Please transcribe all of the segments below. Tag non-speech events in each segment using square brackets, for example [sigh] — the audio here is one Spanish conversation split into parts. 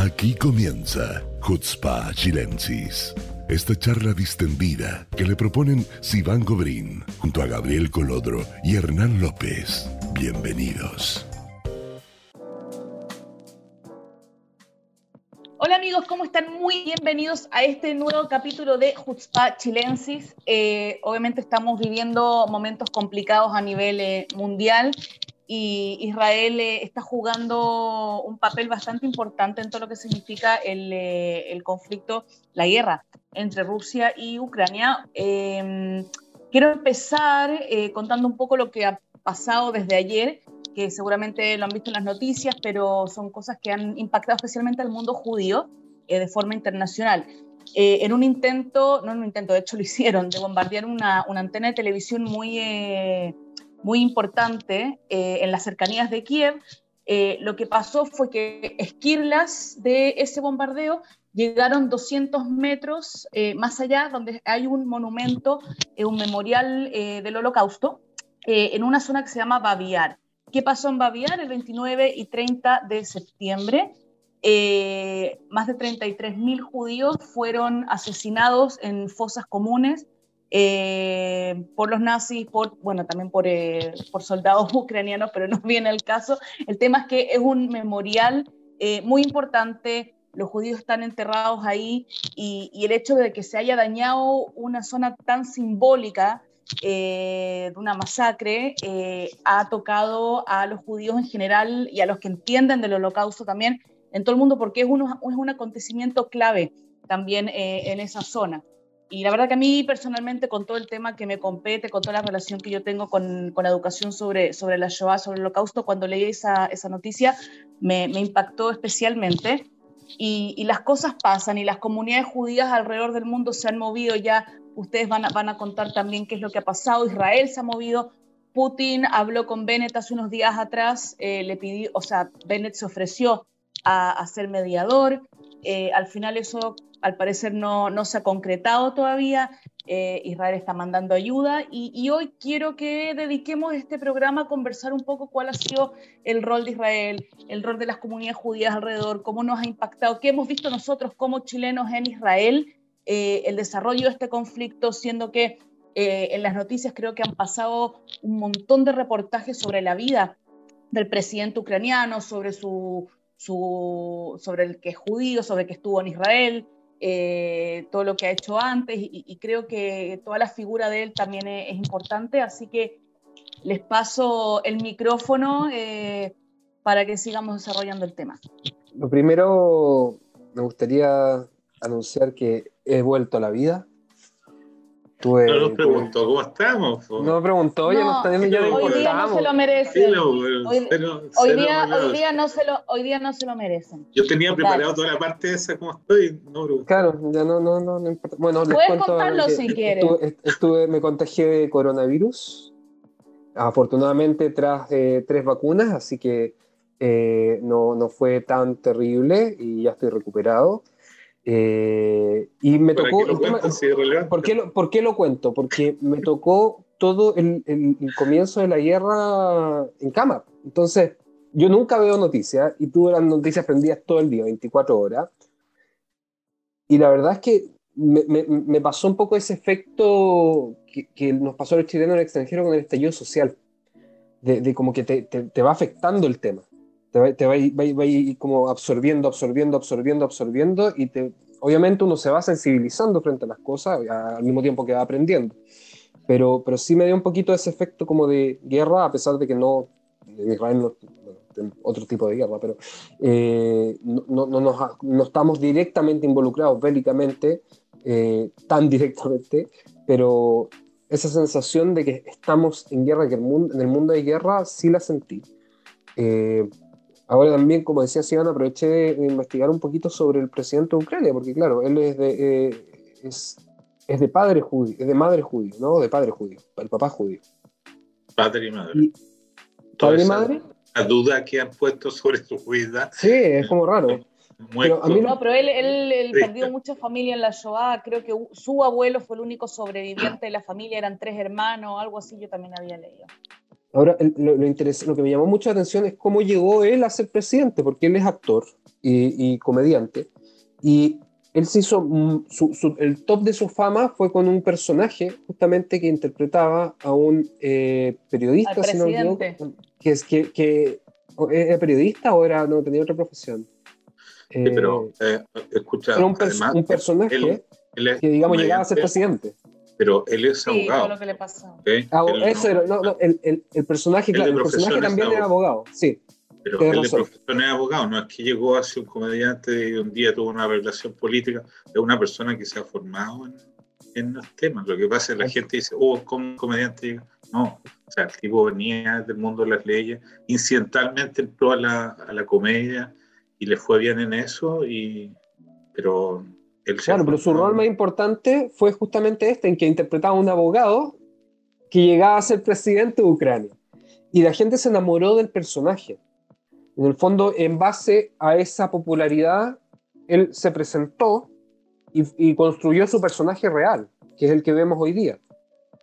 Aquí comienza Hutzpa Chilensis. Esta charla distendida que le proponen Sivan Gobrín junto a Gabriel Colodro y Hernán López. Bienvenidos. Hola amigos, ¿cómo están? Muy bienvenidos a este nuevo capítulo de Jutzpa Chilensis. Eh, obviamente estamos viviendo momentos complicados a nivel eh, mundial y Israel eh, está jugando un papel bastante importante en todo lo que significa el, eh, el conflicto, la guerra entre Rusia y Ucrania. Eh, quiero empezar eh, contando un poco lo que ha pasado desde ayer, que seguramente lo han visto en las noticias, pero son cosas que han impactado especialmente al mundo judío eh, de forma internacional. Eh, en un intento, no en un intento, de hecho lo [laughs] hicieron, de bombardear una, una antena de televisión muy muy importante eh, en las cercanías de Kiev. Eh, lo que pasó fue que esquirlas de ese bombardeo llegaron 200 metros eh, más allá, donde hay un monumento, eh, un memorial eh, del holocausto, eh, en una zona que se llama Baviar. ¿Qué pasó en Baviar el 29 y 30 de septiembre? Eh, más de 33.000 judíos fueron asesinados en fosas comunes eh, por los nazis, por, bueno, también por, eh, por, soldados [laughs] ucranianos, pero no viene el caso. El tema es que es un memorial eh, muy importante, los judíos están enterrados ahí y, y, el hecho de que se haya dañado una zona tan simbólica eh, de una masacre eh, ha tocado a los judíos en general y a los que entienden del holocausto también en todo el mundo porque es, uno, es un acontecimiento clave también eh, en esa zona. Y la verdad que a mí personalmente, con todo el tema que me compete, con toda la relación que yo tengo con, con la educación sobre, sobre la Shoah, sobre el holocausto, cuando leí esa, esa noticia me, me impactó especialmente. Y, y, las cosas pasan y las comunidades judías alrededor del mundo se han movido ya. Ustedes van a, van a contar también qué es lo que ha pasado. Israel se ha movido. Putin habló con Bennett hace unos días atrás, eh, le pidió, o sea, Bennett se ofreció a, a ser mediador. Eh, al final eso al parecer no, no se ha concretado todavía. Eh, Israel está mandando ayuda y, y, hoy quiero que dediquemos este programa a conversar un poco cuál ha sido el rol de Israel, el rol de las comunidades judías alrededor, cómo nos ha impactado, qué hemos visto nosotros como chilenos en Israel, eh, el desarrollo de este conflicto, siendo que eh, en las noticias creo que han pasado un montón de reportajes sobre la vida del presidente ucraniano, sobre su, sobre el que es judío, sobre el que estuvo en Israel, eh, todo lo que ha hecho antes y, creo que toda la figura de él también es, es importante, así que les paso el micrófono eh, para que sigamos desarrollando el tema. Lo primero, me gustaría anunciar que he vuelto a la vida. Tuve, no nos preguntó cómo estamos. No me preguntó, no, ya no está ya no hoy día no se lo merecen. hoy, cero, hoy, día, hoy, día no se lo, hoy día no se lo merecen. Yo tenía Total. preparado toda la parte esa como estoy. No, claro, ya no, no, no, no importa. Bueno, les cuento contarlo si quieres. Estuve, estuve, me contagié de coronavirus. Afortunadamente tras eh, tres vacunas, así que eh, no, no fue tan terrible y ya estoy recuperado. Eh, y me tocó. Qué tema, si ¿por, qué lo, ¿Por qué lo cuento? Porque me tocó todo el, el, el, comienzo de la guerra en cama. Entonces, yo nunca veo noticias y tuve las noticias prendidas todo el día, 24 horas. Y la verdad es que me, me, me pasó un poco ese efecto que, que, nos pasó a los chilenos en el extranjero con el estallido social. De, de como que te, te, te, va afectando el tema te va, te va, va, va como absorbiendo, absorbiendo, absorbiendo, absorbiendo y te, obviamente uno se va sensibilizando frente a las cosas al mismo tiempo que va aprendiendo. Pero, pero sí me dio un poquito ese efecto como de guerra, a pesar de que no, Israel no, otro tipo de guerra, pero eh, no, no, no, no, estamos directamente involucrados bélicamente, eh, tan directamente, pero esa sensación de que estamos en guerra, que el mundo, en el mundo hay guerra, sí la sentí. Eh, Ahora también, como decía Sivan, aproveché de investigar un poquito sobre el presidente de Ucrania, porque claro, él es de, eh, es, es, de padre judío, es de madre judío, ¿no? De padre judío, el papá judío. Padre y madre. Y, ¿Padre y madre? La duda que han puesto sobre su vida. Sí, es como raro. [laughs] Pero a mí no, pero él, él, él perdió mucha familia en la Shoah. Creo que su abuelo fue el único sobreviviente de la familia, eran tres hermanos, algo así yo también había leído. Ahora, lo, lo, lo, que me llamó mucha atención es cómo llegó él a ser presidente, porque él es actor, y, comediante. Y él se hizo, mm, el top de su fama fue con un personaje justamente que interpretaba a un eh, periodista, si no que, es, que, que era periodista o era, no tenía otra profesión. Sí, pero eh, escucha, era un, un personaje que digamos llegaba a ser presidente pero él es abogado. lo que le pasó. Ah, eso era, no, no, el, el, el personaje, claro, el personaje también era abogado, sí. Pero él de profesión es abogado, no es que llegó a ser un comediante y un día tuvo una revelación política, es una persona que se ha formado en, en los temas. Lo que pasa es que la gente dice, oh, como comediante, no, o sea, el tipo venía del mundo de las leyes, incidentalmente entró a la, a la comedia y le fue bien en eso, y, pero claro, pero su rol más importante fue justamente este, en que interpretaba a un abogado que llegaba a ser presidente de Ucrania. Y la gente se enamoró del personaje. En el fondo, en base a esa popularidad, él se presentó y, construyó su personaje real, que es el que vemos hoy día.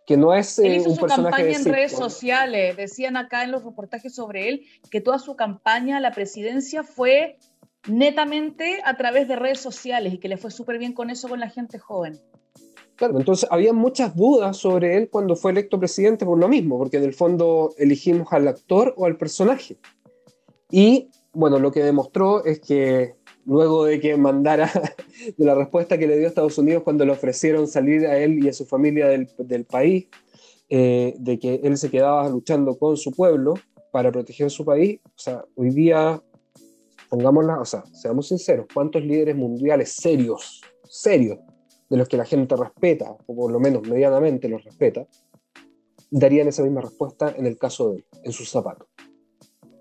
Que no es él eh, hizo su campaña en redes sociales. Decían acá en los reportajes sobre él que toda su campaña, la presidencia, fue netamente a través de redes sociales y que le fue súper bien con eso con la gente joven. Claro, entonces había muchas dudas sobre él cuando fue electo presidente por lo mismo, porque en el fondo elegimos al actor o al personaje. Y bueno, lo que demostró es que luego de que mandara [laughs] de la respuesta que le dio a Estados Unidos cuando le ofrecieron salir a él y a su familia del, país, eh, de que él se quedaba luchando con su pueblo para proteger su país, o sea, hoy día pongámosla, o sea, seamos sinceros, ¿cuántos líderes mundiales serios, serios, de los que la gente respeta, o por lo menos medianamente los respeta, darían esa misma respuesta en el caso de él, en sus zapatos?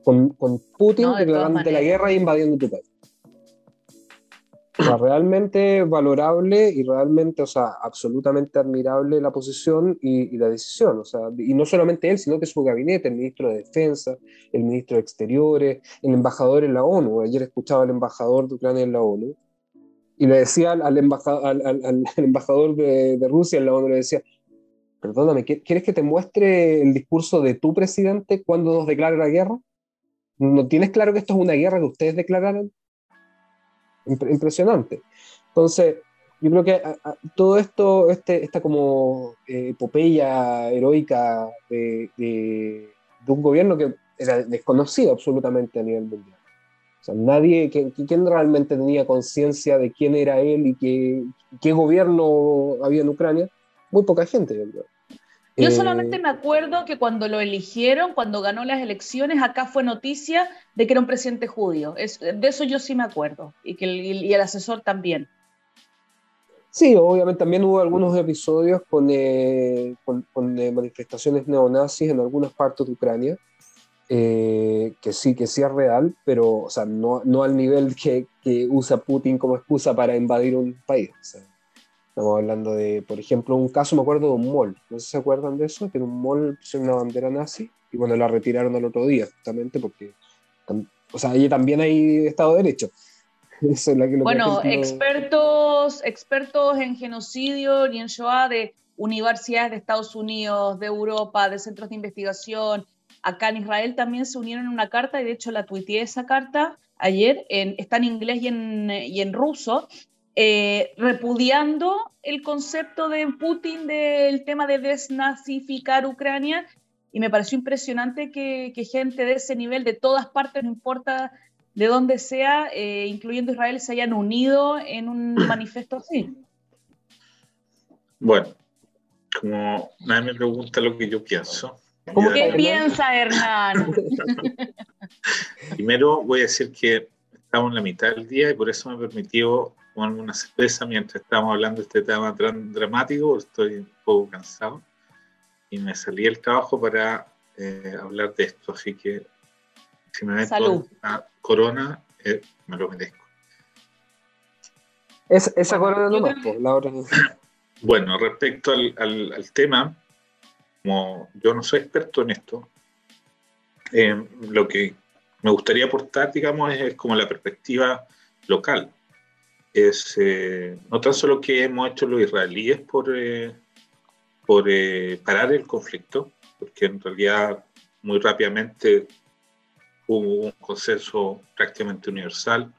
Con, con Putin no, declarando la guerra e invadiendo tu país realmente valorable y realmente, o sea, absolutamente admirable la posición y, la decisión. O sea, y no solamente él, sino que su gabinete, el ministro de Defensa, el ministro de Exteriores, el embajador en la ONU. Ayer escuchaba al embajador de Ucrania en la ONU y le decía al, embajador, al, [laughs] embajador de, de, Rusia en la ONU, le decía, perdóname, ¿quieres que te muestre el discurso de tu presidente cuando nos declara la guerra? ¿No tienes claro que esto es una guerra que ustedes declararon? Impresionante. Entonces, yo creo que todo esto, este, esta como eh, epopeya heroica de, un gobierno que era desconocido absolutamente a nivel mundial. O sea, nadie, ¿quién realmente tenía conciencia de quién era él y qué, qué gobierno había en Ucrania? Muy poca gente. Yo eh, solamente me acuerdo que cuando lo eligieron, cuando ganó las elecciones, acá fue noticia de que era un presidente judío. Es, de eso yo sí me acuerdo, y que el, y el asesor también. Sí, obviamente también hubo algunos episodios con, eh, con, eh, manifestaciones neonazis en algunas partes de Ucrania, que sí, que sí es real, pero o sea, no, no al nivel que, que, usa Putin como excusa para invadir un país. O sea, Estamos hablando de, por ejemplo, un caso, me acuerdo de un mall. No sé si se acuerdan de eso, que en un mall pusieron una bandera nazi y bueno, la retiraron al otro día, justamente porque, o sea, allí también hay Estado de Derecho. [laughs] bueno, expertos, expertos en genocidio y en Shoah de universidades de Estados Unidos, de Europa, de centros de investigación, acá en Israel también se unieron en una carta y de hecho la tuiteé esa carta ayer, en, está en inglés y en, y en ruso, eh, repudiando el concepto de Putin del tema de desnazificar Ucrania y me pareció impresionante que, gente de ese nivel, de todas partes, no importa de dónde sea, eh, incluyendo Israel, se hayan unido en un [clears throat] manifiesto así. Bueno, como nadie me pregunta lo que yo pienso. ¿Qué piensa Hernán? [laughs] Primero voy a decir que estamos en la mitad del día y por eso me permitió tomarme una cerveza mientras estábamos hablando de este tema tan dramático, estoy un poco cansado y me salí del trabajo para eh, hablar de esto, así que si me meto una corona, eh, me lo merezco. esa corona no más, pues, la Bueno, respecto al, al, tema, como yo no soy experto en esto, eh, lo que me gustaría aportar, digamos, es, como la perspectiva local es eh, no tan solo que hemos hecho los israelíes por, eh, eh, parar el conflicto, porque en realidad muy rápidamente hubo un consenso prácticamente universal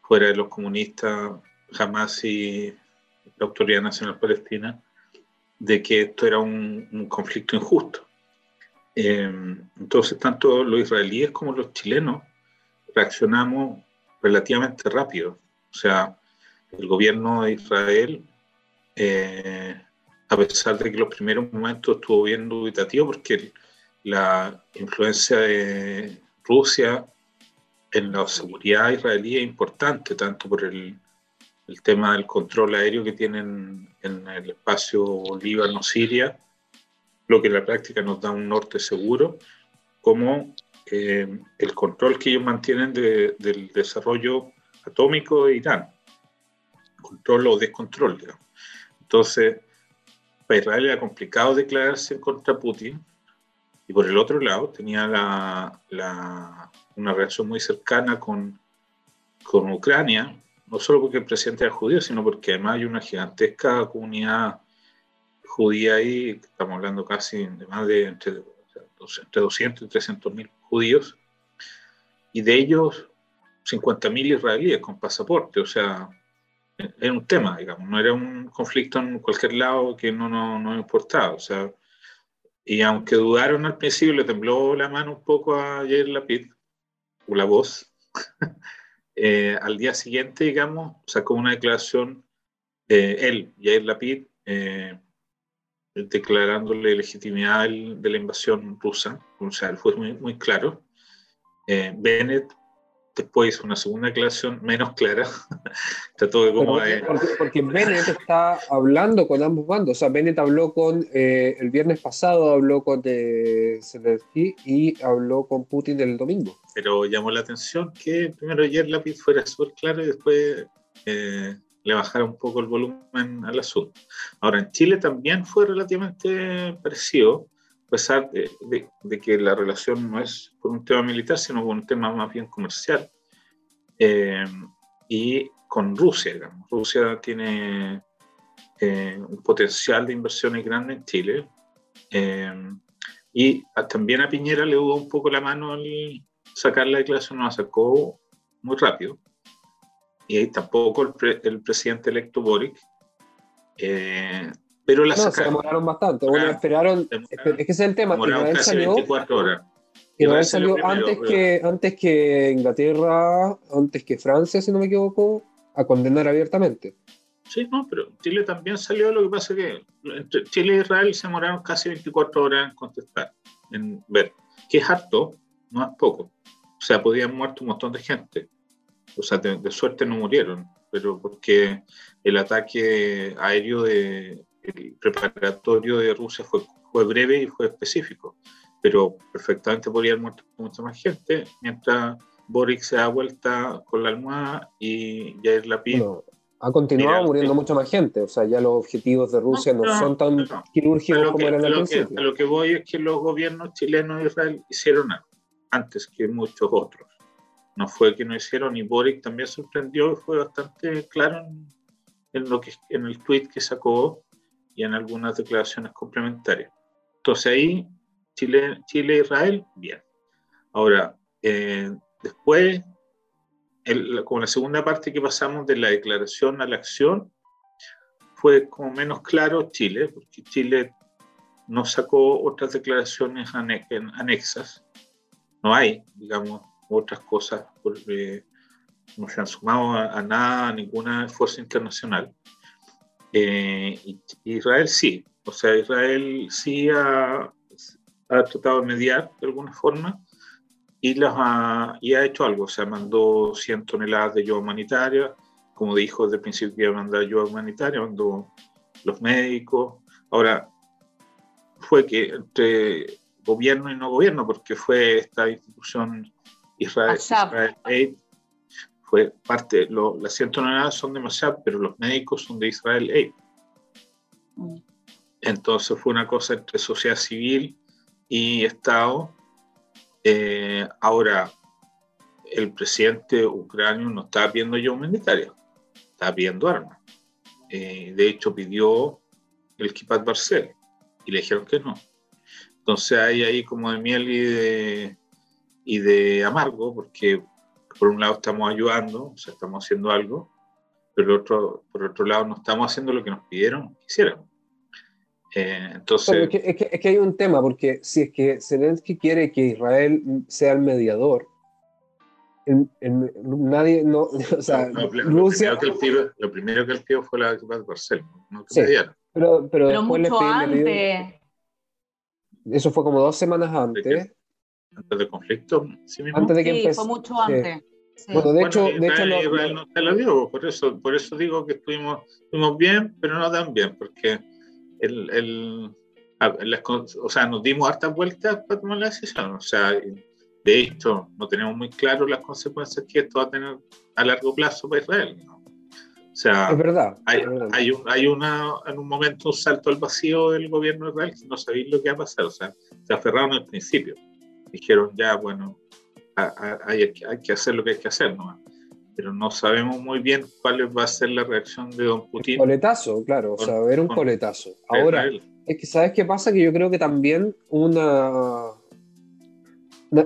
fuera de los comunistas, jamás y la Autoridad Nacional Palestina, de que esto era un, conflicto injusto. Eh, entonces, tanto los israelíes como los chilenos reaccionamos relativamente rápido. O sea, el gobierno de Israel, eh, a pesar de que los primeros momentos estuvo bien dubitativo, porque la influencia de Rusia en la seguridad israelí es importante, tanto por el, el tema del control aéreo que tienen en el espacio Líbano-Siria, lo que en la práctica nos da un norte seguro, como eh, el control que ellos mantienen del desarrollo atómico de Irán, control o descontrol, digamos. Entonces, para Israel era complicado declararse contra Putin, y por el otro lado tenía una relación muy cercana con, con Ucrania, no solo porque el presidente era judío, sino porque además hay una gigantesca comunidad judía ahí, estamos hablando casi de más de entre, entre 200 y 300 mil judíos, y de ellos 50 mil israelíes con pasaporte, o sea, era un tema, digamos, no era un conflicto en cualquier lado que no, no, no importaba, o sea, y aunque dudaron al principio, le tembló la mano un poco a Jair Lapid, o la voz, [laughs] Eh, al día siguiente, digamos, sacó una declaración, eh, él, Yair Lapid, eh, declarándole legitimidad de la invasión rusa, o sea, él fue muy, muy claro. Eh, Bennett después una segunda declaración menos clara. Trató de cómo, porque, porque, Bennett está hablando con ambos bandos. O sea, Bennett habló con, el viernes pasado habló con Zelensky y habló con Putin el domingo pero llamó la atención que primero ayer Lápiz fuera súper claro y después eh, le bajara un poco el volumen al asunto. Ahora, en Chile también fue relativamente parecido, a pesar de, que la relación no es por un tema militar, sino por un tema más bien comercial. Eh, y con Rusia, digamos. Rusia tiene eh, un potencial de inversiones grande en Chile. y también a Piñera le dudó un poco la mano al, sacar la declaración, no la sacó muy rápido. Y tampoco el, presidente electo Boric. Pero la no, se demoraron bastante. Bueno, esperaron. Es que ese es el tema. Israel salió, 24 horas. Israel salió, antes, que, antes que Inglaterra, antes que Francia, si no me equivoco, a condenar abiertamente. Sí, no, pero Chile también salió. Lo que pasa es que entre Chile e Israel se demoraron casi 24 horas en contestar, en ver, que es harto, no es poco. O sea, podían muerto un montón de gente. O sea, de, suerte no murieron, pero porque el ataque aéreo de, el preparatorio de Rusia fue, fue breve y fue específico. Pero perfectamente podrían muerto mucha más gente, mientras Boric se da vuelta con la almohada y Jair Lapid... No, ha continuado muriendo mucha más gente, o sea, ya los objetivos de Rusia no, son tan quirúrgicos como eran al principio. a lo que voy es que los gobiernos chilenos y Israel hicieron algo antes que muchos otros. No fue que no hicieron y Boric también sorprendió y fue bastante claro en, lo que, en el tweet que sacó y en algunas declaraciones complementarias. Entonces ahí Chile, Chile Israel, bien. Ahora, eh, después, el, como la segunda parte que pasamos de la declaración a la acción, fue como menos claro Chile, porque Chile no sacó otras declaraciones anexas no hay, digamos, otras cosas porque no se han sumado a, nada, a ninguna fuerza internacional. Eh, Israel sí, o sea, Israel sí ha, ha, tratado de mediar de alguna forma y, las ha, y ha hecho algo, o sea, mandó 100 toneladas de ayuda humanitaria, como dijo desde el principio que iba a mandar ayuda humanitaria, mandó los médicos. Ahora, fue que entre gobierno y no gobierno, porque fue esta institución Israel, Aid, fue parte, lo, las 109 son de Mossad, pero los médicos son de Israel Aid. Mm. Entonces fue una cosa entre sociedad civil y Estado. Eh, ahora, el presidente ucraniano no estaba pidiendo ayuda humanitaria, estaba pidiendo armas. Eh, de hecho, pidió el Kipat Barcel y le dijeron que no. Entonces hay ahí como de miel y de, y de amargo, porque por un lado estamos ayudando, o sea, estamos haciendo algo, pero otro, por otro lado no estamos haciendo lo que nos pidieron que hiciéramos. Eh, entonces... Es que, es, que, hay un tema, porque si es que Zelensky quiere que Israel sea el mediador, nadie, no, [laughs] o sea, lo, Rusia... Primero que el lo primero que él pidió fue la de Barcel, no sí, pero, pero, después le antes. Eso fue como dos semanas antes. Antes del conflicto, sí, mismo? Antes de que sí, fue mucho antes. Bueno, de hecho, de hecho Israel no se lo dio, por eso, por eso digo que estuvimos, estuvimos bien, pero no tan bien, porque el, el, o sea, nos dimos hartas vueltas para tomar la decisión. O sea, de hecho, no tenemos muy claro las consecuencias que esto va a tener a largo plazo para Israel. O sea, es verdad, hay, Hay, un, hay, una, en un momento un salto al vacío del gobierno de Israel que no sabéis lo que va a pasar. O sea, se aferraron al principio. Dijeron, ya, bueno, hay, hay, que hacer lo que hay que hacer, ¿no? Pero no sabemos muy bien cuál va a ser la reacción de don Putin. coletazo, claro, o sea, ver un coletazo. Ahora, es que ¿sabes qué pasa? Que yo creo que también una,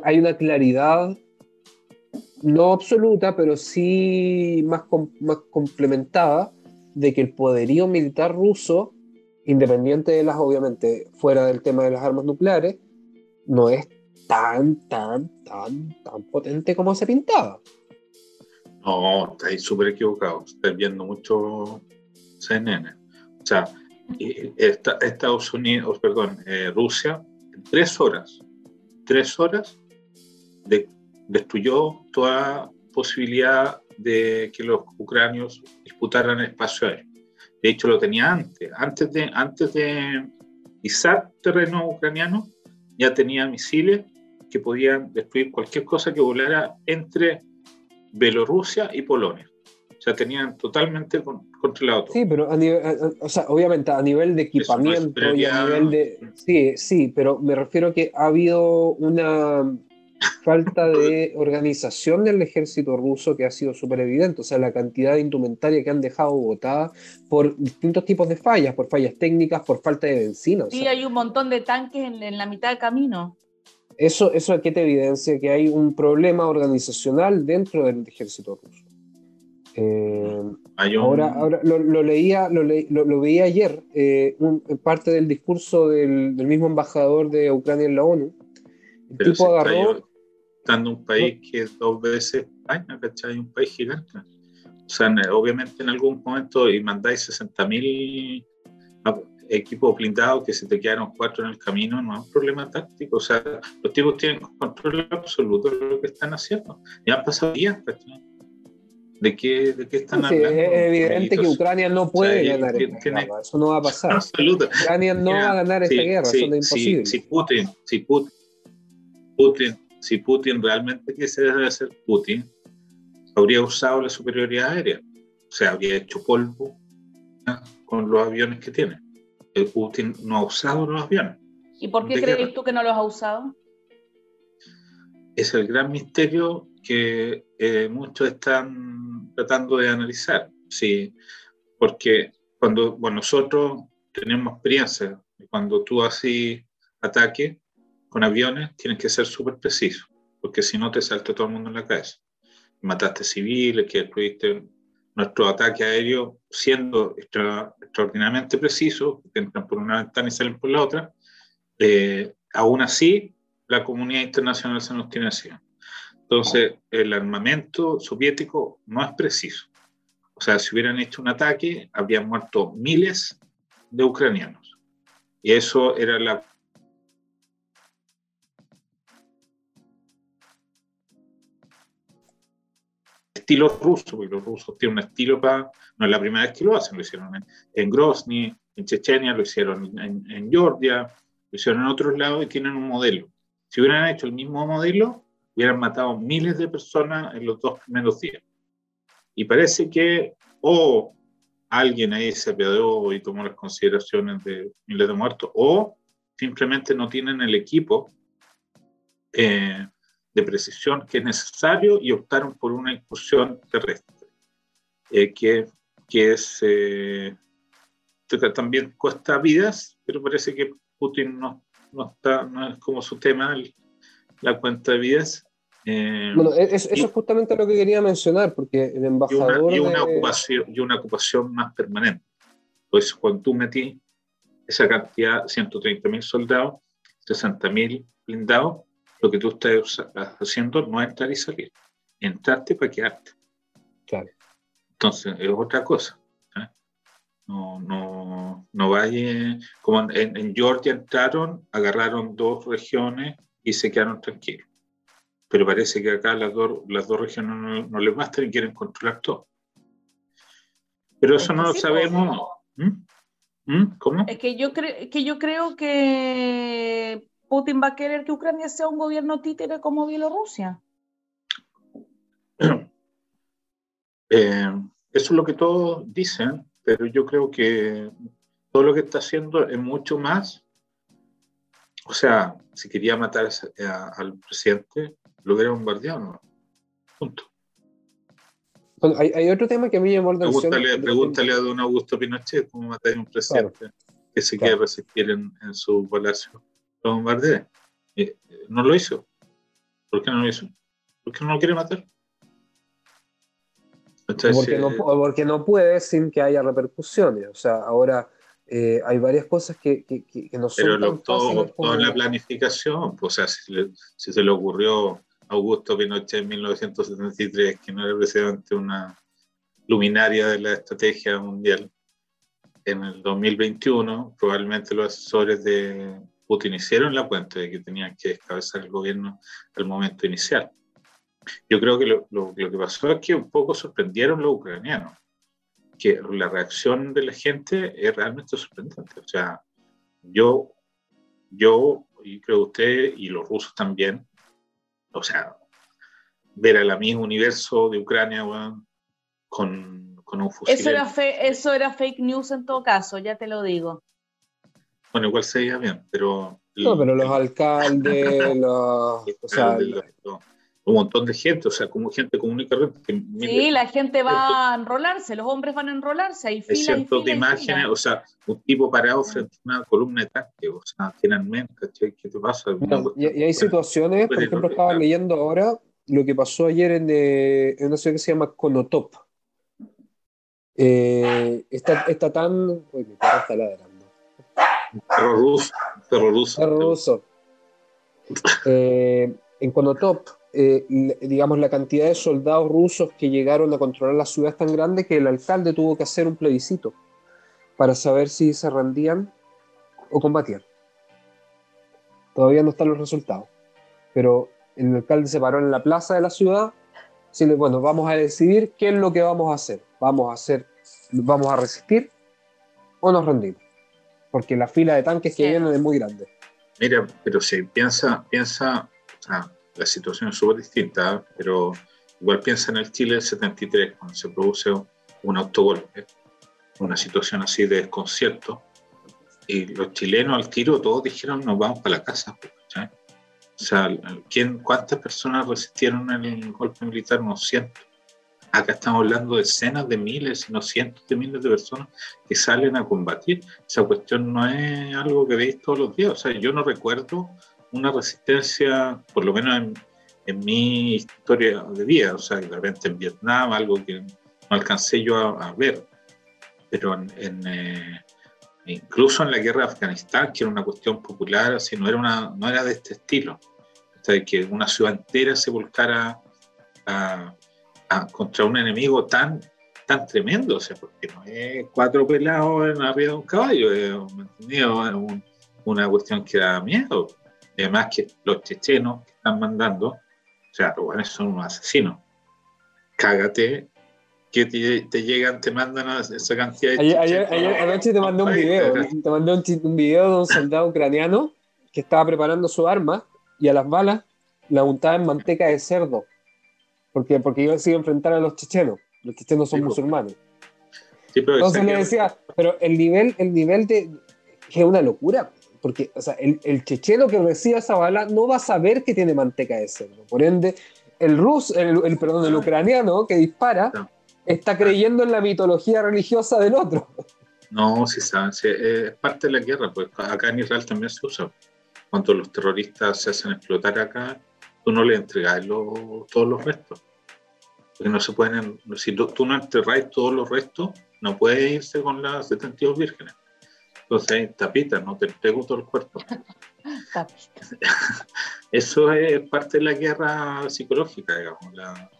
hay una claridad, no absoluta, pero sí más, más complementada, de que el poderío militar ruso, independiente de las, obviamente, fuera del tema de las armas nucleares, no es tan, tan, tan, tan potente como se pintaba. No, estáis súper equivocado. Estáis viendo mucho CNN. O sea, Estados Unidos, perdón, eh, Rusia, en tres horas, tres horas, de, destruyó toda posibilidad de que los ucranios disputaran el espacio aéreo. De hecho, lo tenía antes. Antes de, antes de pisar terreno ucraniano, ya tenía misiles que podían destruir cualquier cosa que volara entre Bielorrusia y Polonia. O sea, tenían totalmente controlado todo. Sí, pero a nivel, o sea, obviamente a nivel de equipamiento y a nivel de... Sí, sí, pero me refiero a que ha habido una falta de organización del ejército ruso que ha sido súper evidente, o sea, la cantidad de indumentaria que han dejado botada por distintos tipos de fallas, por fallas técnicas, por falta de benzina. Sí, hay un montón de tanques en, en la mitad del camino. Eso, eso aquí te evidencia que hay un problema organizacional dentro del ejército ruso. Eh, ahora, ahora lo, leía, lo, lo, veía ayer, eh, parte del discurso del, mismo embajador de Ucrania en la ONU. El tipo agarró. Estando un país que es dos veces España, ¿cachai? Un país gigante. O sea, obviamente en algún momento y mandáis 60.000 equipo blindado que se te quedaron cuatro en el camino no es un problema táctico. O sea, los tipos tienen control absoluto de lo que están haciendo. Ya han pasado días, ¿De qué, ¿De qué están hablando? Es evidente que Ucrania no puede ganar esta guerra. Eso no va a pasar. Ucrania no va a ganar esta guerra. eso es imposible. Si, Putin, si Putin, Putin, si Putin realmente quisiera hacer Putin, habría usado la superioridad aérea. O sea, habría hecho polvo con los aviones que tiene. Putin no ha usado los aviones. ¿Y por qué crees tú que no los ha usado? Es el gran misterio que eh, muchos están tratando de analizar. Sí, porque cuando nosotros tenemos experiencia, cuando tú haces ataque con aviones, tienes que ser súper preciso, porque si no te salta todo el mundo en la cabeza. Mataste civiles, que destruiste nuestro ataque aéreo siendo extraordinariamente preciso, que entran por una ventana y salen por la otra, eh, aún así la comunidad internacional se nos tiene así. Entonces, el armamento soviético no es preciso. O sea, si hubieran hecho un ataque, habrían muerto miles de ucranianos. Y eso era la estilo ruso, porque los rusos tienen un estilo para, no es la primera vez que lo hacen, lo hicieron en, Grozny, en Chechenia, lo hicieron en, Georgia, lo hicieron en otros lados y tienen un modelo. Si hubieran hecho el mismo modelo, hubieran matado miles de personas en los dos primeros días. Y parece que o alguien ahí se apiadó y tomó las consideraciones de miles de muertos, o simplemente no tienen el equipo eh, de precisión que es necesario y optaron por una incursión terrestre, eh, que, que es, eh, también cuesta vidas, pero parece que Putin no, no, está, no es como su tema la cuenta de vidas, Eh, bueno, e-, eso es justamente lo que quería mencionar, porque el embajador. Y una, ocupación, y una ocupación más permanente. Pues cuando tú metí esa cantidad, 130 mil soldados, 60 mil blindados, lo que tú estás haciendo no es entrar y salir, entrarte para quedarte. Claro. Entonces, es otra cosa. ¿eh? No, no, no vaya, como en, Georgia entraron, agarraron dos regiones y se quedaron tranquilos. Pero parece que acá las dos, las dos regiones no, les bastan y quieren controlar todo. Pero eso no lo sabemos. ¿Mm? ¿Mm? ¿Cómo? Es que yo, que yo creo que Putin va a querer que Ucrania sea un gobierno títere como Bielorrusia. [clears throat] Eh, eso es lo que todos dicen, pero yo creo que todo lo que está haciendo es mucho más. O sea, si quería matar al presidente, lo hubiera bombardeado, ¿no? Punto. hay, otro tema que a mí me llamó la atención. Pregúntale, a don Augusto Pinochet cómo matar a un presidente que se quiere resistir en, su palacio. Lo bombardeé. Eh, no lo hizo. ¿Por qué no lo hizo? Porque no lo quiere matar porque, no, porque no puede sin que haya repercusiones. O sea, ahora eh, hay varias cosas que, que, que no son. Pero todo, todo en la planificación, pues, o sea, si, se le ocurrió a Augusto Pinochet en 1973, que no era presidente una luminaria de la estrategia mundial, en el 2021, probablemente los asesores de Putin hicieron la cuenta de que tenían que descabezar el gobierno al momento inicial. Yo creo que lo, lo, que pasó es que un poco sorprendieron los ucranianos, que la reacción de la gente es realmente sorprendente. O sea, yo, yo y creo usted y los rusos también, o sea, ver al amigo universo de Ucrania con, con, un fusil. Eso era, eso era fake news en todo caso, ya te lo digo. Bueno, igual se veía bien, pero... No, pero los alcaldes, [laughs] los, o sea, un montón de gente, o sea, como gente común y corriente. sí, la gente va a enrolarse, los hombres van a enrolarse, hay filas cientos de imágenes, o sea, un tipo parado frente a una columna de tanque, o sea, finalmente, ¿qué te pasa? y, hay situaciones, por ejemplo, estaba leyendo ahora lo que pasó ayer en, eh, en una ciudad que se llama Konotop. Eh, está, está, tan... Uy, mi perro está ladrando. Perro ruso. Perro ruso. Perro ruso. Eh, en Konotop eh, digamos, la cantidad de soldados rusos que llegaron a controlar la ciudad es tan grande que el alcalde tuvo que hacer un plebiscito para saber si se rendían o combatían. Todavía no están los resultados, pero el alcalde se paró en la plaza de la ciudad le bueno, vamos a decidir qué es lo que vamos a hacer. Vamos a hacer, vamos a resistir o nos rendimos, porque la fila de tanques que vienen es muy grande. Mira, pero si piensa, piensa, la situación es súper distinta, pero igual piensa en el Chile del 73, cuando se produce un autogolpe, una situación así de desconcierto, y los chilenos al tiro todos dijeron nos vamos para la casa. O sea, ¿quién, ¿cuántas personas resistieron el golpe militar? No cientos. Acá estamos hablando de decenas de miles, sino cientos de miles de personas que salen a combatir. Esa cuestión no es algo que veis todos los días. O sea, yo no recuerdo una resistencia, por lo menos en, en, mi historia de vida, o sea, de repente en Vietnam, algo que no alcancé yo a, ver, pero en, eh, incluso en la guerra de Afganistán, que era una cuestión popular, así, no, era una, no era de este estilo, o sea, que una ciudad entera se volcara a, contra un enemigo tan tan tremendo, o sea, porque no es cuatro pelados en arriba de un caballo, es, una cuestión que da miedo. Además que los chechenos que están mandando, o sea, los buenos son unos asesinos. Cágate que te, llegan, te mandan esa cantidad de ayer, ayer, anoche te mandé un video, te mandé un, video de un soldado ucraniano que estaba preparando su arma y a las balas la untaba en manteca de cerdo, porque, porque iba a enfrentar a los chechenos. Los chechenos son musulmanes. Entonces le decía, pero el nivel, el nivel de... que es una locura porque o sea, el, el, checheno que recibe esa bala no va a saber que tiene manteca de cerdo. Por ende, el ruso, el, perdón, el ucraniano que dispara está creyendo en la mitología religiosa del otro. No, sí saben, es parte de la guerra, pues acá en Israel también se usa. Cuando los terroristas se hacen explotar acá, tú no le entregas todos los restos. Porque no se pueden, si tú no enterráis todos los restos, no puedes irse con las 72 vírgenes. Entonces, tapita, no te entrego todo el cuerpo. [laughs] [laughs] Eso es parte de la guerra psicológica, digamos. La,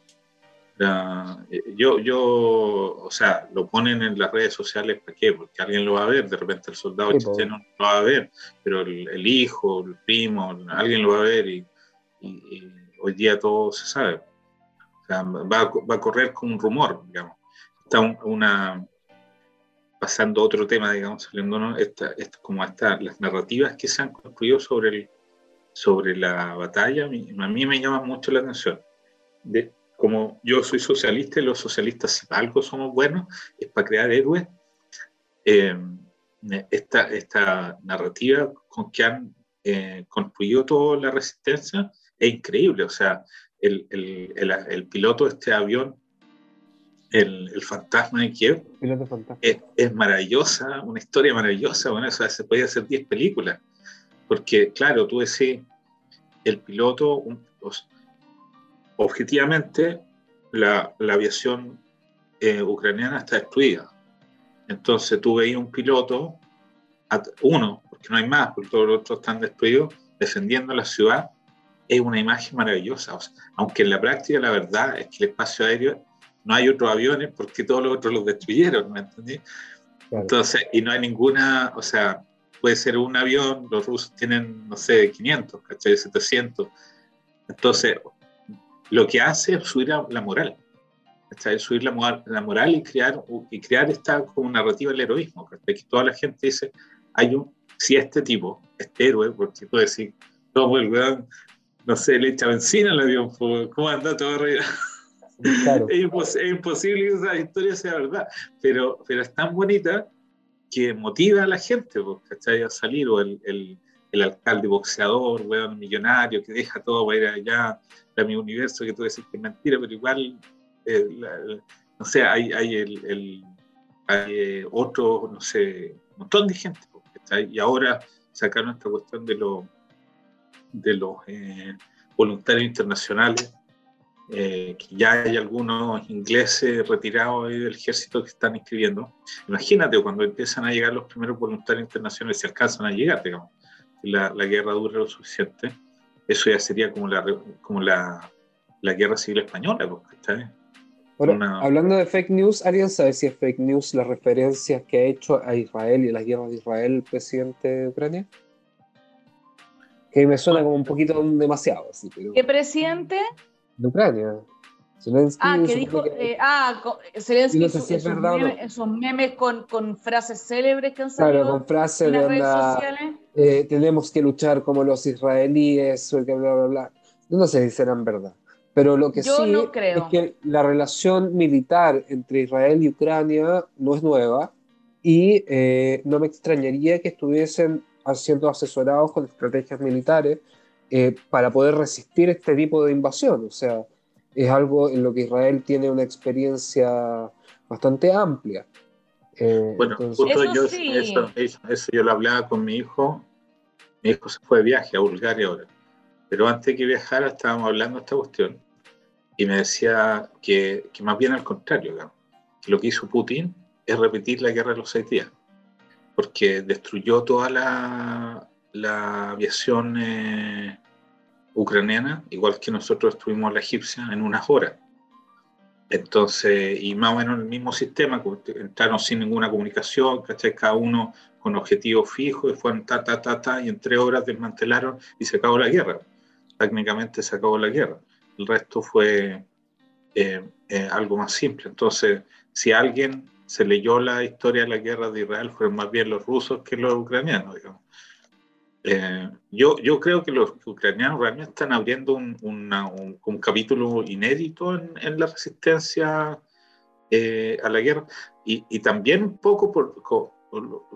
yo, yo, o sea, lo ponen en las redes sociales, ¿para qué? Porque alguien lo va a ver, de repente el soldado chileno lo va a ver, pero el, hijo, el primo, alguien lo va a ver y, hoy día todo se sabe. O sea, va, va, a correr como un rumor, digamos. Está una, pasando a otro tema, digamos, saliendo, esta, como esta, las narrativas que se han construido sobre, el, sobre la batalla, a mí, a mí me llama mucho la atención. De, como yo soy socialista y los socialistas, si algo somos buenos, es para crear héroes. Eh, esta, esta narrativa con que han eh, construido toda la resistencia es increíble. O sea, el, el, el, el piloto de este avión, el, fantasma de Kiev, es, es, maravillosa, una historia maravillosa. Bueno, eso se podía hacer 10 películas. Porque, claro, tú decís, el piloto, un, objetivamente la, la aviación eh, ucraniana está destruida. Entonces tú veías un piloto, uno, porque no hay más, porque todos los otros están destruidos, defendiendo la ciudad, es una imagen maravillosa. aunque en la práctica la verdad es que el espacio aéreo no hay otros aviones porque todos los otros los destruyeron, ¿me entendí? Entonces, y no hay ninguna, o sea, puede ser un avión, los rusos tienen, no sé, 500, ¿cachai? 700. Entonces, lo que hace es subir la, moral. Es subir la, moral, la moral y crear, y crear esta como narrativa del heroísmo, que toda la gente dice, hay un, si este tipo, este héroe, porque tú decir, no, el weón, no sé, le echa benzina al avión, ¿cómo anda todo arriba? es, imposible que esa historia sea verdad, pero, pero es tan bonita que motiva a la gente, ¿cachai? A salir, o el, el, el alcalde boxeador, weón, millonario, que deja todo para ir allá, a mi universo, que tú decís que es mentira, pero igual, eh, no sé, hay, hay, el, hay eh, otro, no sé, un montón de gente, y ahora sacaron esta cuestión de, lo, de los eh, voluntarios internacionales, que ya hay algunos ingleses retirados del ejército que están inscribiendo. Imagínate cuando empiezan a llegar los primeros voluntarios internacionales, si alcanzan a llegar, digamos, la, la guerra dura lo suficiente, eso ya sería como la, como la, la guerra civil española. Bueno, hablando de fake news, ¿alguien sabe si es fake news las referencias que ha hecho a Israel y las guerras de Israel el presidente de Ucrania? Que me suena como un poquito demasiado. Así, ¿Qué presidente? De Ucrania. Zelensky ah, que dijo, eh, ah, Zelensky, esos, memes, con, con, frases célebres que han salido claro, con frases en las redes sociales. Eh, tenemos que luchar como los israelíes, bla, bla, bla. No sé si serán verdad. Pero lo que sí es que la relación militar entre Israel y Ucrania no es nueva y eh, no me extrañaría que estuviesen siendo asesorados con estrategias militares para poder resistir este tipo de invasión. O sea, es algo en lo que Israel tiene una experiencia bastante amplia. Eh, bueno, justo yo, eso, eso, yo lo hablaba con mi hijo. Mi hijo se fue de viaje a Bulgaria ahora. Pero antes de que viajara estábamos hablando de esta cuestión y me decía que, que más bien al contrario, que lo que hizo Putin es repetir la guerra de los seis días, porque destruyó toda la, la aviación eh, ucraniana, igual que nosotros estuvimos la egipcia en unas horas. Entonces, y más o menos el mismo sistema, entraron sin ninguna comunicación, ¿cachai? Cada uno con objetivos fijos, y fueron ta, ta, ta, ta, y en tres horas desmantelaron y se acabó la guerra. Técnicamente se acabó la guerra. El resto fue eh, eh, algo más simple. Entonces, si alguien se leyó la historia de la guerra de Israel, fueron más bien los rusos que los ucranianos. Eh, yo, yo creo que los ucranianos realmente están abriendo un, un, capítulo inédito en, la resistencia eh, a la guerra y, y, también un poco por,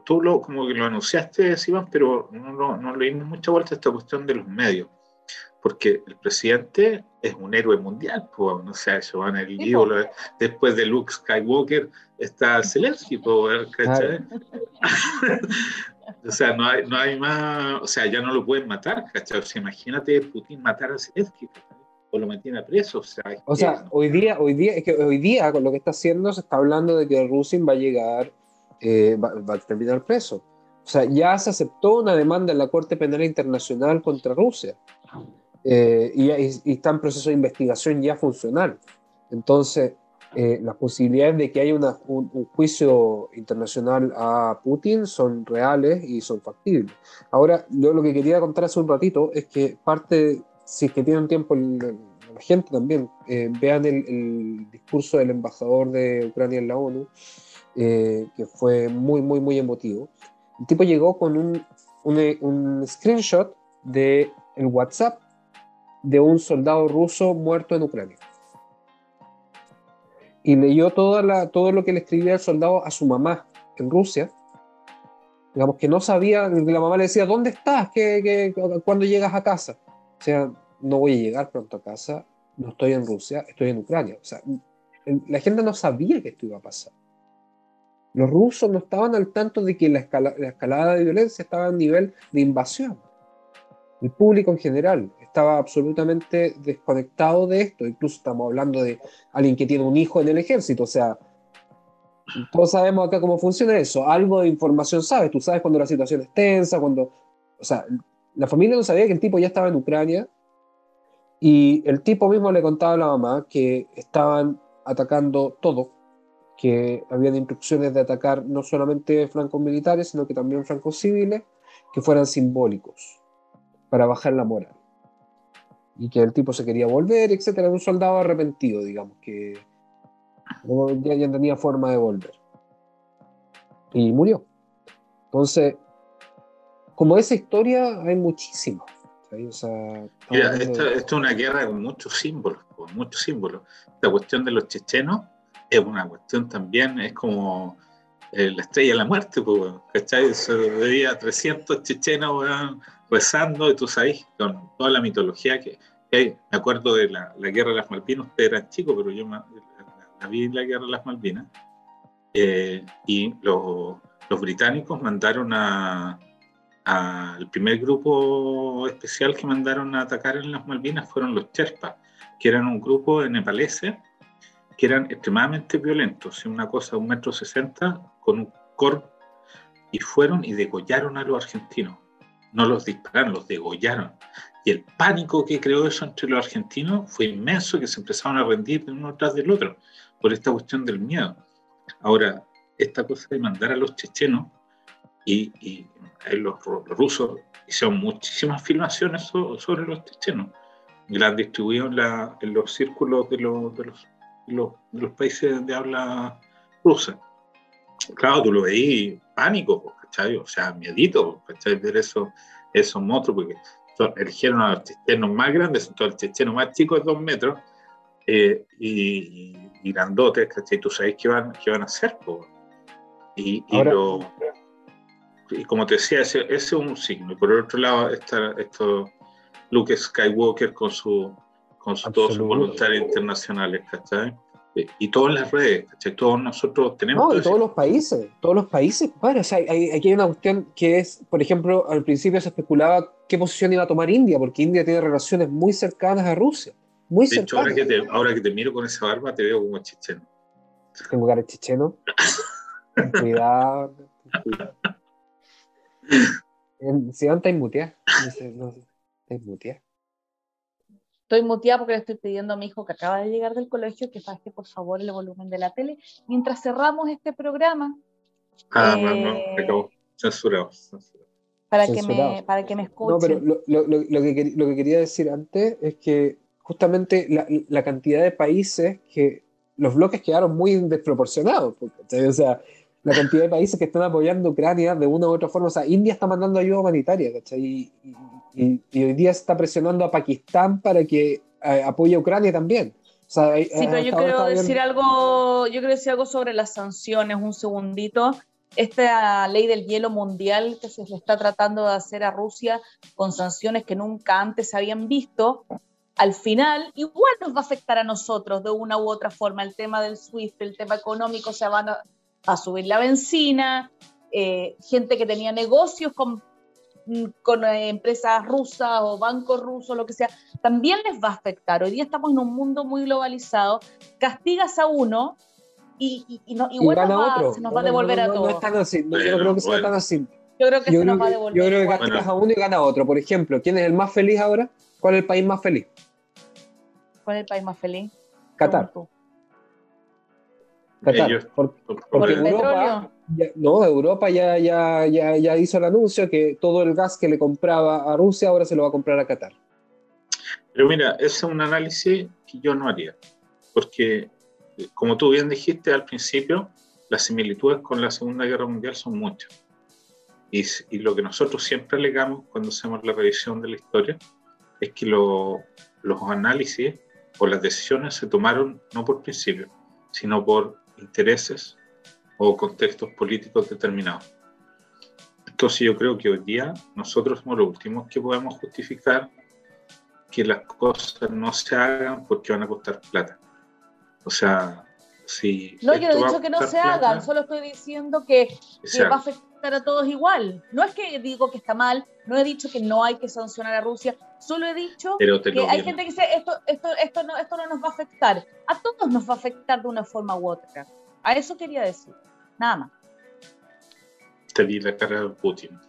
tú lo, como que lo anunciaste, pero no, no, le dimos mucha vuelta a esta cuestión de los medios, porque el presidente es un héroe mundial, pues, no sé, eso van el libro, después de Luke Skywalker está Zelensky, pues, [laughs] O sea, no hay, no hay más, o sea, ya no lo pueden matar, ¿cachai? O sea, imagínate Putin matar a Zelensky, o lo a preso, o sea. O sea, hoy día, hoy día, es que hoy día con lo que está haciendo se está hablando de que Rusia va a llegar, eh, va, a terminar preso. O sea, ya se aceptó una demanda en la Corte Penal Internacional contra Rusia. Eh, y, está en proceso de investigación ya funcional. Entonces, eh, las posibilidades de que haya un, juicio internacional a Putin son reales y son factibles. Ahora, yo lo que quería contar hace un ratito es que parte, si es que tienen tiempo la gente también, eh, vean el, discurso del embajador de Ucrania en la ONU, eh, que fue muy, muy, muy emotivo. El tipo llegó con un, un, un screenshot de el WhatsApp de un soldado ruso muerto en Ucrania y leyó todo lo que le escribía el soldado a su mamá en Rusia. Digamos que no sabía, la mamá le decía, ¿dónde estás? ¿Qué, qué, cuándo llegas a casa? O sea, no voy a llegar pronto a casa, no estoy en Rusia, estoy en Ucrania. O sea, la gente no sabía que esto iba a pasar. Los rusos no estaban al tanto de que la, la escalada de violencia estaba a nivel de invasión. El público en general estaba absolutamente desconectado de esto. Incluso estamos hablando de alguien que tiene un hijo en el ejército. O sea, todos sabemos acá cómo funciona eso. Algo de información sabes. Tú sabes cuando la situación es tensa, cuando... O sea, la familia no sabía que el tipo ya estaba en Ucrania y el tipo mismo le contaba a la mamá que estaban atacando todo, que habían instrucciones de atacar no solamente francos militares, sino que también francos civiles, que fueran simbólicos para bajar la moral y que el tipo se quería volver, etcétera, un soldado arrepentido, digamos, que ya, ya tenía forma de volver. Y murió. Entonces, como esa historia, hay muchísimas. Mira, esto, es una guerra con muchos símbolos, con muchos símbolos. La cuestión de los chechenos es una cuestión también, es como eh, la estrella de la muerte, pues, ¿cachai? Se veía 300 chechenos, rezando, y tú sabes, con toda la mitología que, hay. Me acuerdo de la, guerra de las Malvinas, ustedes eran chicos, pero yo la, vi en la guerra de las Malvinas, eh, y los, británicos mandaron a, el primer grupo especial que mandaron a atacar en las Malvinas fueron los Sherpas, que eran un grupo de nepaleses que eran extremadamente violentos, una cosa de un metro sesenta con un corp, y fueron y degollaron a los argentinos no los dispararon, los degollaron. Y el pánico que creó eso entre los argentinos fue inmenso, que se empezaron a rendir de uno tras del otro por esta cuestión del miedo. Ahora, esta cosa de mandar a los chechenos y, los, rusos hicieron muchísimas filmaciones sobre los chechenos y las distribuyeron en los círculos de los, de los, países de habla rusa. Claro, tú lo veí pánico, o sea, miedito, ¿cachai? Ver eso, esos monstruos, porque son, eligieron a los chechenos más grandes, entonces el checheno más chico es dos metros, eh, y, y, grandotes, ¿cachai? Tú sabes qué van, qué van a hacer, Y, y, lo, y, como te decía, ese, ese, es un signo. Y por el otro lado está esto Luke Skywalker con su con su, todos sus voluntarios internacionales, ¿cachai? Y todas las redes, todos nosotros tenemos... No, y todos los países, todos los países, padre, o sea, hay, aquí hay una cuestión que es, por ejemplo, al principio se especulaba qué posición iba a tomar India, porque India tiene relaciones muy cercanas a Rusia, muy de Hecho, ahora, que te, ahora que te miro con esa barba, te veo como chicheno. Tengo cara de chicheno. cuidado, cuidado. [laughs] Si van, está mutear. No sé. Estoy muteada porque le estoy pidiendo a mi hijo que acaba de llegar del colegio que baje por favor el volumen de la tele mientras cerramos este programa. Ah, no, no, eh, acabó. Censurado, Para, que me, para que me escuchen. No, pero lo, lo, lo, que, lo que quería decir antes es que justamente la, la, cantidad de países que los bloques quedaron muy desproporcionados. o sea, la cantidad de países que están apoyando a Ucrania de una u otra forma. O sea, India está mandando ayuda humanitaria, ¿cachai? Y, y, hoy día está presionando a Pakistán para que eh, apoye a Ucrania también. sí, pero yo quiero decir algo, yo quiero decir algo sobre las sanciones, un segundito. Esta ley del hielo mundial que se le está tratando de hacer a Rusia con sanciones que nunca antes se habían visto, al final igual nos va a afectar a nosotros de una u otra forma. El tema del SWIFT, el tema económico, se van a, a subir la benzina, eh, gente que tenía negocios con, con eh, empresas rusas o bancos rusos, lo que sea, también les va a afectar. Hoy día estamos en un mundo muy globalizado, castigas a uno y, y, no, gana nos va- otro. se nos va a devolver a No todos. es tan así, no, yo Bueno, no creo que sea bueno. tan así. Yo creo que Yo se creo nos va a devolver. yo creo que castigas a uno y gana a otro. Por ejemplo, ¿quién es el más feliz ahora? ¿Cuál es el país más feliz? ¿Cuál es el país más feliz? Qatar. Tú. Qatar. Ellos- Por- por- ¿Por porque el Europa, ya- no, Europa ya, ya, ya, ya hizo el anuncio que todo el gas que le compraba a Rusia ahora se lo va a comprar a Qatar. Pero mira, ese es un análisis que yo no haría, porque eh, como tú bien dijiste al principio, las similitudes con la Segunda Guerra Mundial son muchas. Y, y lo que nosotros siempre alegamos cuando hacemos la revisión de la historia es que lo- los análisis o las decisiones se tomaron no por principio, sino por intereses o contextos políticos determinados. Entonces yo creo que hoy día nosotros somos los últimos que podemos justificar que las cosas no se hagan porque van a costar plata. O sea, si... No, yo no he dicho que no se hagan, plata, solo estoy diciendo que, que va a haga. A todos igual. No es que digo que está mal, no he dicho que no hay que sancionar a Rusia, solo he dicho Pero que hay gente que dice esto, esto, esto, no, esto no nos va a afectar. A todos nos va a afectar de una forma u otra. A eso quería decir. Nada más. Te vi la cara de Putin.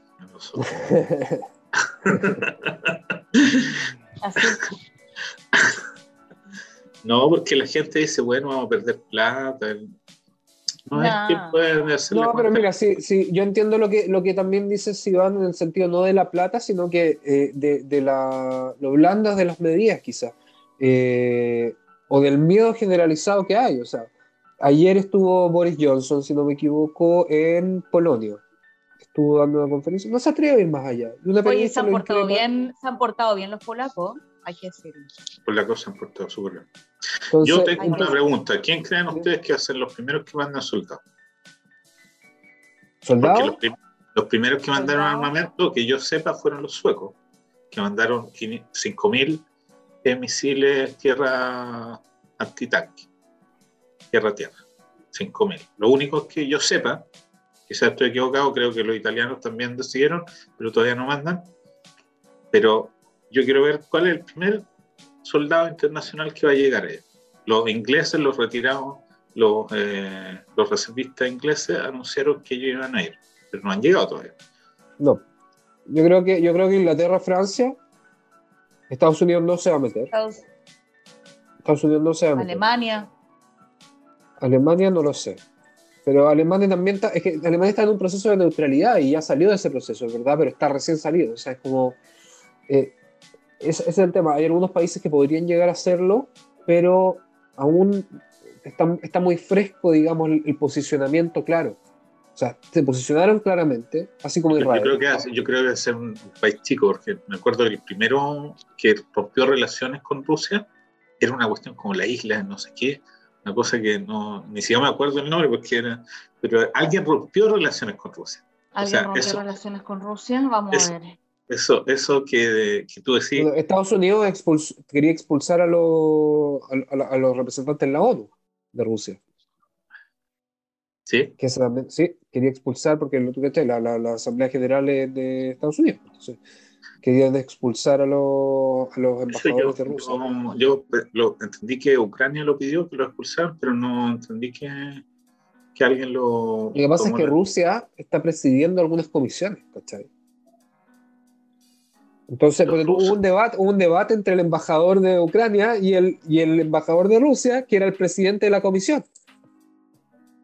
Así. [laughs] No, porque la gente dice, bueno, vamos a perder plata. No es que pueden hacer No, pero mira, sí, sí, yo entiendo lo que, lo que también dice Sivan en el sentido no de la plata, sino que eh, de, de la, lo blandas de las medidas, quizás. Eh, o del miedo generalizado que hay. O sea, ayer estuvo Boris Johnson, si no me equivoco, en Polonia. Estuvo dando una conferencia. No se atreve a ir más allá. Y una Oye, se han portado bien, se han portado bien los polacos, hay que decirlo. Por la cosa han portado súper bien. Entonces, Yo tengo una no. pregunta. ¿Quién creen ustedes que hacen los primeros que mandan soldados? Porque ¿soldado? los, prim- los primeros que mandaron Soldado. armamento, que yo sepa, fueron los suecos, que mandaron 5.000 eh, misiles tierra antitanque, tierra-tierra, 5.000. Lo único que yo sepa, quizás estoy equivocado, creo que los italianos también decidieron, pero todavía no mandan. Pero yo quiero ver cuál es el primer soldado internacional que va a llegar. ahí. Los ingleses, los retirados, los, eh, los reservistas ingleses anunciaron que ellos iban a ir, pero no han llegado todavía. No. Yo creo que, yo creo que Inglaterra, Francia, Estados Unidos no se va a meter. Estados- Estados Unidos no se va a meter. Alemania, Alemania no lo sé. Pero Alemania también está, es que Alemania está en un proceso de neutralidad y ya salió de ese proceso, ¿verdad? Pero está recién salido. O sea, es como. eh, ese ese es el tema. Hay algunos países que podrían llegar a hacerlo, pero aún está, está muy fresco, digamos, el, el posicionamiento claro. O sea, se posicionaron claramente, así como Yo Israel. creo que yo creo que ser un, país chico, porque me acuerdo que el primero que rompió relaciones con Rusia era una cuestión como la isla, no sé qué, una cosa que no, ni siquiera me acuerdo el nombre, porque era, pero alguien rompió relaciones con Rusia. alguien sea, rompió eso- relaciones con Rusia, vamos a ver. Eso, eso que, que tú decís, Estados Unidos expuls- quería expulsar a, los- a- a la- a los representantes de la ONU de Rusia. ¿sí? que esa también- sí, quería expulsar porque la, la, la Asamblea General es de Estados Unidos. Entonces, querían expulsar a los, a los embajadores yo, de Rusia. yo, yo lo, entendí que Ucrania lo pidió, que lo expulsaran, pero no entendí que, que alguien lo... Lo que pasa es que la- Rusia está presidiendo algunas comisiones, ¿cachai? Entonces, porque hubo un debate, hubo un debate entre el embajador de Ucrania y el, y el embajador de Rusia, que era el presidente de la comisión.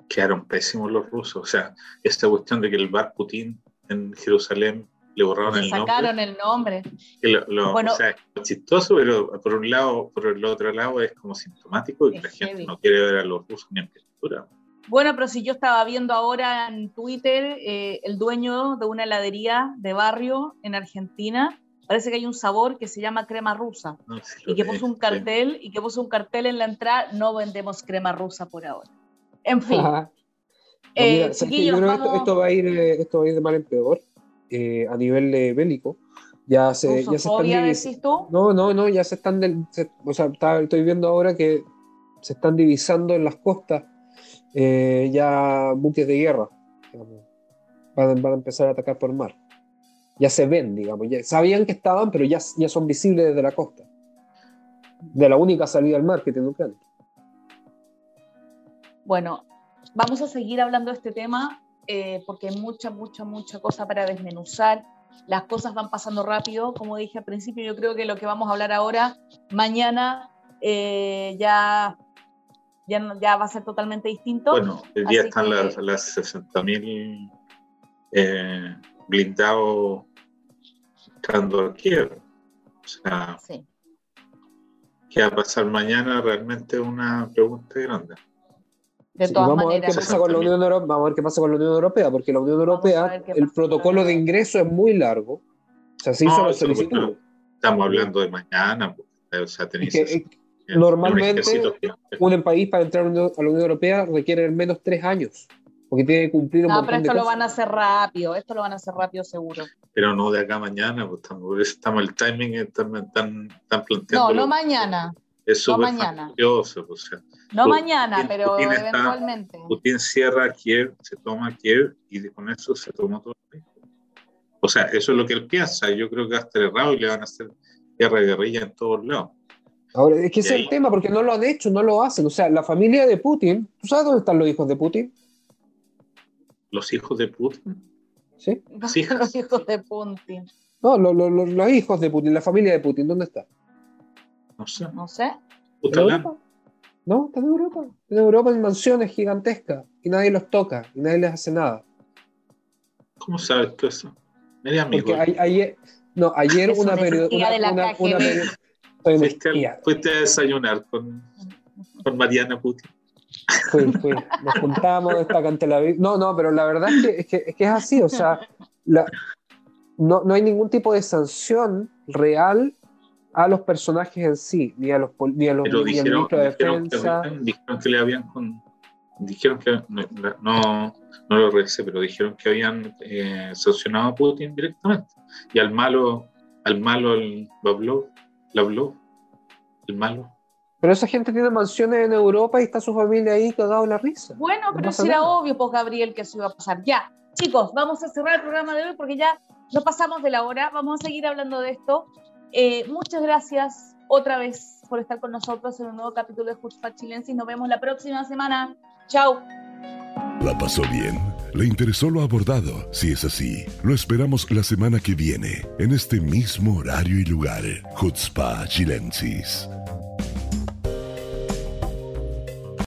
quedaron pésimos los rusos. O sea, esta cuestión de que el bar Putin en Jerusalén le borraron el sacaron nombre. el nombre. lo- lo- Bueno. o sea, es chistoso, pero por un lado, por el otro lado es como sintomático y la gente heavy. no quiere ver a los rusos ni en pintura. Bueno, pero si yo estaba viendo ahora en Twitter, eh, el dueño de una heladería de barrio en Argentina, parece que hay un sabor que se llama crema rusa No, sí y que puso un sí. cartel y que puso un cartel en la entrada, no vendemos crema rusa por ahora. En [laughs] fin, No, eh, mira, creo que esto, vamos- esto va a ir, eh, esto va a ir de mal en peor eh, a nivel eh, bélico. Ya se, ya se están decís tú. No, no, no, ya se están, del- se- o sea, está- estoy viendo ahora que se están divisando en las costas eh, ya buques de guerra. digamos. van, van a empezar a atacar por mar. Ya se ven, digamos. Ya, sabían que estaban, pero ya, ya son visibles desde la costa. De la única salida al mar que tiene Ucrania. Bueno, vamos a seguir hablando de este tema eh, porque hay mucha, mucha, mucha cosa para desmenuzar. Las cosas van pasando rápido, como dije al principio, yo creo que lo que vamos a hablar ahora, mañana eh, ya, ya, ya, va a ser totalmente distinto. Bueno, el día están las, las 60.000 eh, blindados entrando a. O sea, sí. ¿qué va a pasar mañana? Realmente es una pregunta grande. De todas vamos, maneras. A ver qué pasa con la Unión Europea, vamos a ver qué pasa con la Unión Europea, porque la Unión Europea, el protocolo de ingreso es muy largo. O sea, se hizo No, la solicitud. bueno, estamos hablando de mañana. pues, O sea, tenéis Es que, eh, normalmente, un un país para entrar a la Unión- a la Unión Europea requiere al menos tres años, porque tiene que cumplir un No, montón pero esto de lo cosas. van a hacer rápido, esto lo van a hacer rápido seguro. Pero no de acá a mañana, pues estamos, por eso estamos el timing están, tan, tan planteando. No, no mañana, Es no mañana. pues, o sea, no Putin- mañana, pero Putin está- eventualmente. Putin cierra Kiev, se toma Kiev y con eso se toma todo el país. O sea, eso es lo que él piensa. Yo creo que va a estar errado y le van a hacer guerra de guerrilla en todos lados. Ahora, es que ese es el tema, porque no lo han hecho, no lo hacen. O sea, la familia de Putin, ¿tú sabes dónde están los hijos de Putin? Los hijos de Putin. ¿Sí? Los hijos de Putin. No, lo- lo- lo- los hijos de Putin, la familia de Putin, ¿dónde está? No sé. No sé. ¿En Putalán. Europa? No, están en Europa. En Europa en mansiones gigantescas y nadie los toca y nadie les hace nada. ¿Cómo sabes tú eso? Media amigo. A- ayer, no, ayer Es una una periodista. Una, una, una Fuiste, fuiste a desayunar con, con Mariana Putin. Fui, fui. Nos juntamos, destaca en Tel Aviv. No, no, pero la verdad es que es, que, es, que es así. O sea, la- no, no hay ningún tipo de sanción real a los personajes en sí, ni a los, ni a los Pero ni al dijeron, ministro de dijeron, Defensa. dijeron que le habían con, dijeron que no, no, no lo revisé, pero dijeron que habían eh, sancionado a Putin directamente. Y al malo, al malo el Bablov, el malo. Pero esa gente tiene mansiones en Europa y está su familia ahí cagado en la risa. Bueno, No pero si era obvio, pues Gabriel, que eso iba a pasar. Ya, chicos, vamos a cerrar el programa de hoy porque ya nos pasamos de la hora. Vamos a seguir hablando de esto. Eh, muchas gracias otra vez por estar con nosotros en un nuevo capítulo de Jutzpah Chilensis. Nos vemos la próxima semana. Chao. ¿La pasó bien? ¿Le interesó lo abordado? Si es así, lo esperamos la semana que viene, en este mismo horario y lugar. Chutzpah Chilensis.